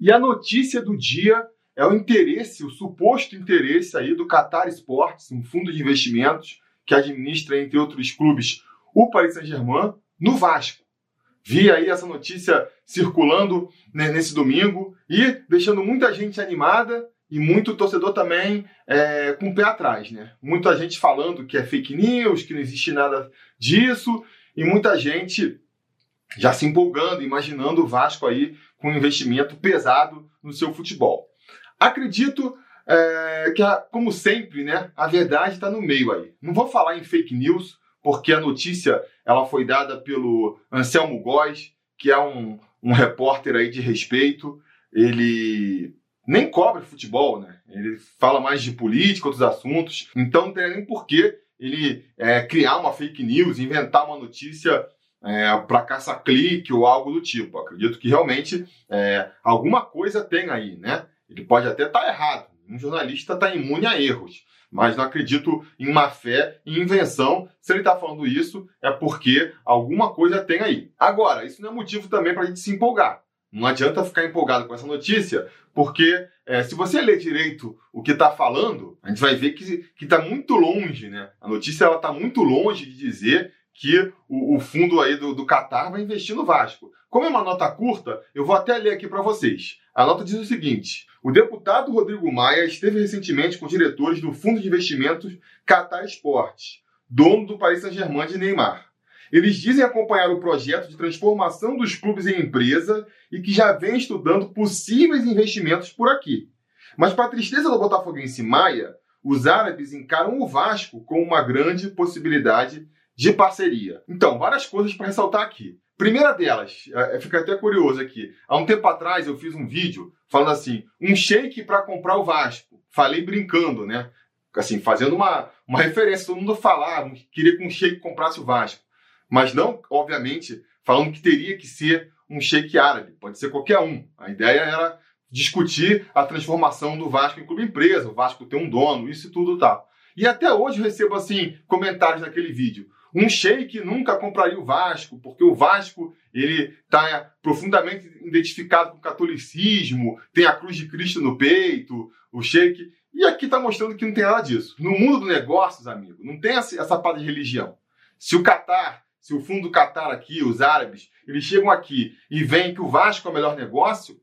E a notícia do dia é o interesse, o suposto interesse aí do Qatar Sports, um fundo de investimentos que administra, entre outros clubes, o Paris Saint-Germain, no Vasco. Vi aí essa notícia circulando né, nesse domingo e deixando muita gente animada e muito torcedor também é, com o pé atrás, né? Muita gente falando que é fake news, que não existe nada disso, e muita gente já se empolgando, imaginando o Vasco aí com um investimento pesado no seu futebol. Acredito é, que, como sempre, né, a verdade está no meio aí. Não vou falar em fake news, porque a notícia ela foi dada pelo Anselmo Góes, que é um, um repórter aí de respeito. Ele nem cobre futebol, né? Ele fala mais de política, outros assuntos. Então não tem nem porquê ele é, criar uma fake news, inventar uma notícia é, para caça-clique ou algo do tipo. Acredito que realmente é, alguma coisa tem aí, né? Ele pode até estar tá errado. Um jornalista está imune a erros. Mas não acredito em má fé e invenção. Se ele está falando isso, é porque alguma coisa tem aí. Agora, isso não é motivo também para a gente se empolgar. Não adianta ficar empolgado com essa notícia, porque é, se você ler direito o que está falando, a gente vai ver que está muito longe, né? A notícia está muito longe de dizer que o, o fundo aí do, do Qatar vai investir no Vasco. Como é uma nota curta, eu vou até ler aqui para vocês. A nota diz o seguinte: o deputado Rodrigo Maia esteve recentemente com diretores do Fundo de Investimentos Qatar Esportes, dono do Paris Saint-Germain de Neymar. Eles dizem acompanhar o projeto de transformação dos clubes em empresa e que já vem estudando possíveis investimentos por aqui. Mas, para a tristeza do botafoguense Maia, os árabes encaram o Vasco como uma grande possibilidade de parceria. Então, várias coisas para ressaltar aqui. Primeira delas, é, é, fica até curioso aqui. Há um tempo atrás eu fiz um vídeo falando assim: um shake para comprar o Vasco. Falei brincando, né? Assim, fazendo uma, uma referência, todo mundo falava, queria que um shake comprasse o Vasco. Mas não, obviamente, falando que teria que ser um shake árabe, pode ser qualquer um. A ideia era discutir a transformação do Vasco em clube empresa, o Vasco ter um dono, isso e tudo tal. E até hoje recebo assim comentários naquele vídeo. Um sheik nunca compraria o Vasco, porque o Vasco ele está profundamente identificado com o catolicismo, tem a cruz de Cristo no peito, o sheik. E aqui está mostrando que não tem nada disso. No mundo dos negócios, amigo, não tem essa, essa parte de religião. Se o Catar, se o fundo do Catar aqui, os árabes, eles chegam aqui e veem que o Vasco é o melhor negócio,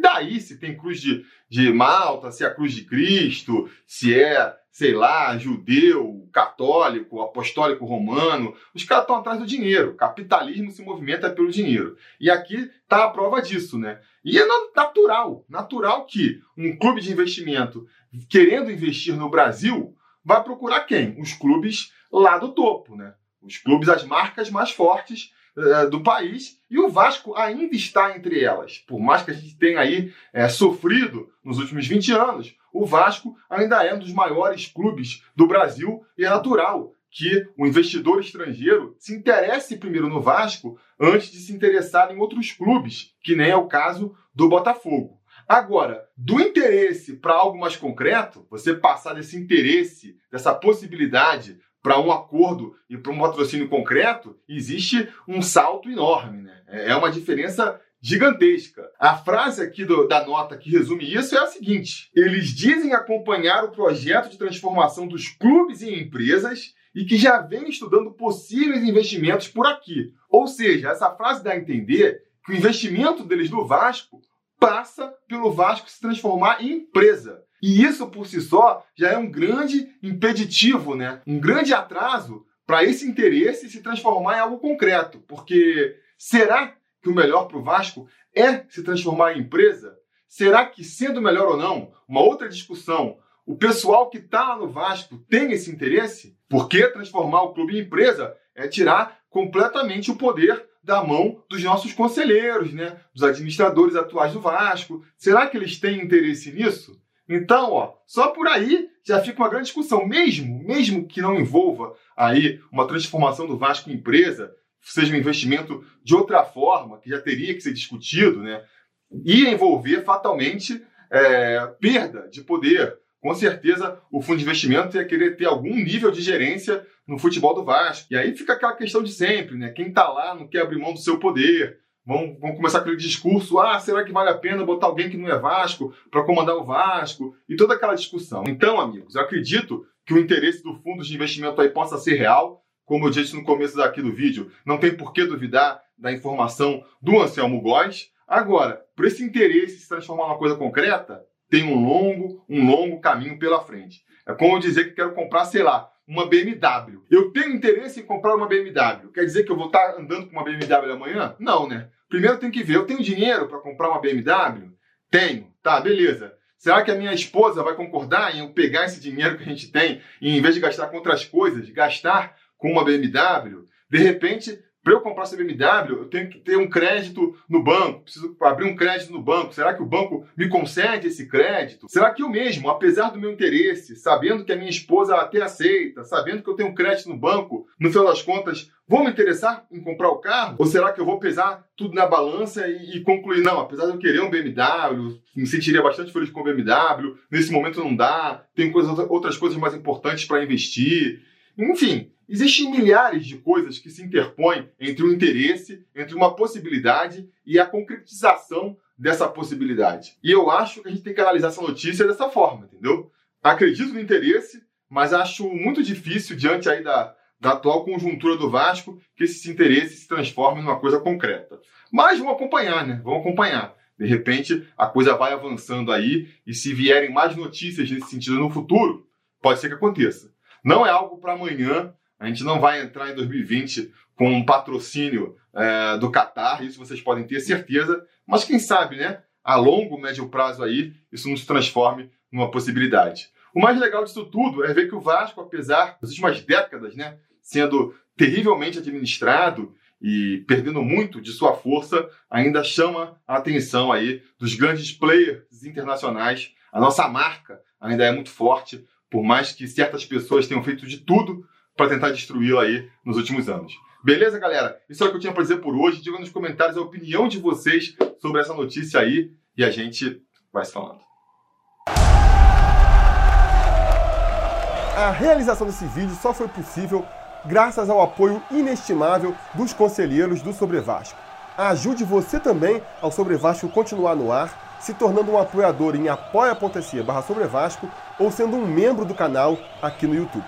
daí se tem cruz de, de Malta, se é a cruz de Cristo, se é sei lá, judeu, católico, apostólico romano. Os caras estão atrás do dinheiro. O capitalismo se movimenta pelo dinheiro. E aqui está a prova disso, né? E é natural, natural que um clube de investimento querendo investir no Brasil vai procurar quem? Os clubes lá do topo, né? Os clubes, as marcas mais fortes uh, do país. E o Vasco ainda está entre elas. Por mais que a gente tenha aí é, sofrido nos últimos 20 anos, o Vasco ainda é um dos maiores clubes do Brasil e é natural que o investidor estrangeiro se interesse primeiro no Vasco antes de se interessar em outros clubes, que nem é o caso do Botafogo. Agora, do interesse para algo mais concreto, você passar desse interesse, dessa possibilidade para um acordo e para um patrocínio concreto, existe um salto enorme. Né? É uma diferença gigantesca. A frase aqui do, da nota que resume isso é a seguinte: eles dizem acompanhar o projeto de transformação dos clubes em empresas e que já vem estudando possíveis investimentos por aqui. Ou seja, essa frase dá a entender que o investimento deles no Vasco passa pelo Vasco se transformar em empresa. E isso por si só já é um grande impeditivo, né? Um grande atraso para esse interesse se transformar em algo concreto. Porque será que o melhor para o Vasco é se transformar em empresa? Será que, sendo melhor ou não, uma outra discussão, o pessoal que está lá no Vasco tem esse interesse? Porque transformar o clube em empresa é tirar completamente o poder da mão dos nossos conselheiros, né? dos administradores atuais do Vasco. Será que eles têm interesse nisso? Então, ó, só por aí já fica uma grande discussão, mesmo, mesmo que não envolva aí uma transformação do Vasco em empresa, seja um investimento de outra forma, que já teria que ser discutido, né? ia envolver fatalmente é, perda de poder. Com certeza, o fundo de investimento ia querer ter algum nível de gerência no futebol do Vasco. E aí fica aquela questão de sempre, né? Quem está lá não quer abrir mão do seu poder. Vão, vão começar aquele discurso: ah, será que vale a pena botar alguém que não é Vasco para comandar o Vasco? E toda aquela discussão. Então, amigos, eu acredito que o interesse do fundo de investimento aí possa ser real. Como eu disse no começo daqui do vídeo, não tem por que duvidar da informação do Anselmo Góes. Agora, para esse interesse se transformar numa coisa concreta, tem um longo, um longo caminho pela frente. É como eu dizer que quero comprar, sei lá, uma BMW. Eu tenho interesse em comprar uma BMW. Quer dizer que eu vou estar andando com uma BMW amanhã? Não, né? Primeiro tem que ver, eu tenho dinheiro para comprar uma BMW? Tenho. Tá, beleza. Será que a minha esposa vai concordar em eu pegar esse dinheiro que a gente tem e, em vez de gastar com outras coisas, gastar com uma BMW? De repente, para eu comprar essa BMW, eu tenho que ter um crédito no banco, preciso abrir um crédito no banco. Será que o banco me concede esse crédito? Será que eu mesmo, apesar do meu interesse, sabendo que a minha esposa até aceita, sabendo que eu tenho um crédito no banco, no final das contas, vou me interessar em comprar o carro? Ou será que eu vou pesar tudo na balança e, e concluir, não, apesar de eu querer um BMW, me sentiria bastante feliz com o BMW, nesse momento não dá, tem coisas, outras coisas mais importantes para investir. Enfim, Existem milhares de coisas que se interpõem entre o interesse, entre uma possibilidade e a concretização dessa possibilidade. E eu acho que a gente tem que analisar essa notícia dessa forma, entendeu? Acredito no interesse, mas acho muito difícil, diante aí da, da atual conjuntura do Vasco, que esse interesse se transforme numa coisa concreta. Mas vamos acompanhar, né? Vamos acompanhar. De repente, a coisa vai avançando aí, e se vierem mais notícias nesse sentido no futuro, pode ser que aconteça. Não é algo para amanhã, a gente não vai entrar em 2020 com um patrocínio é, do Qatar, isso vocês podem ter certeza, mas quem sabe, né? A longo, médio prazo aí, isso não se transforme numa possibilidade. O mais legal disso tudo é ver que o Vasco, apesar das últimas décadas, né, sendo terrivelmente administrado e perdendo muito de sua força, ainda chama a atenção aí dos grandes players internacionais. A nossa marca ainda é muito forte, por mais que certas pessoas tenham feito de tudo para tentar destruí-la aí nos últimos anos. Beleza, galera? Isso é o que eu tinha para dizer por hoje. Diga nos comentários a opinião de vocês sobre essa notícia aí e a gente vai se falando. A realização desse vídeo só foi possível graças ao apoio inestimável dos conselheiros do Sobre Vasco. Ajude você também ao Sobre Vasco continuar no ar, se tornando um apoiador em apoia.se barra ou sendo um membro do canal aqui no YouTube.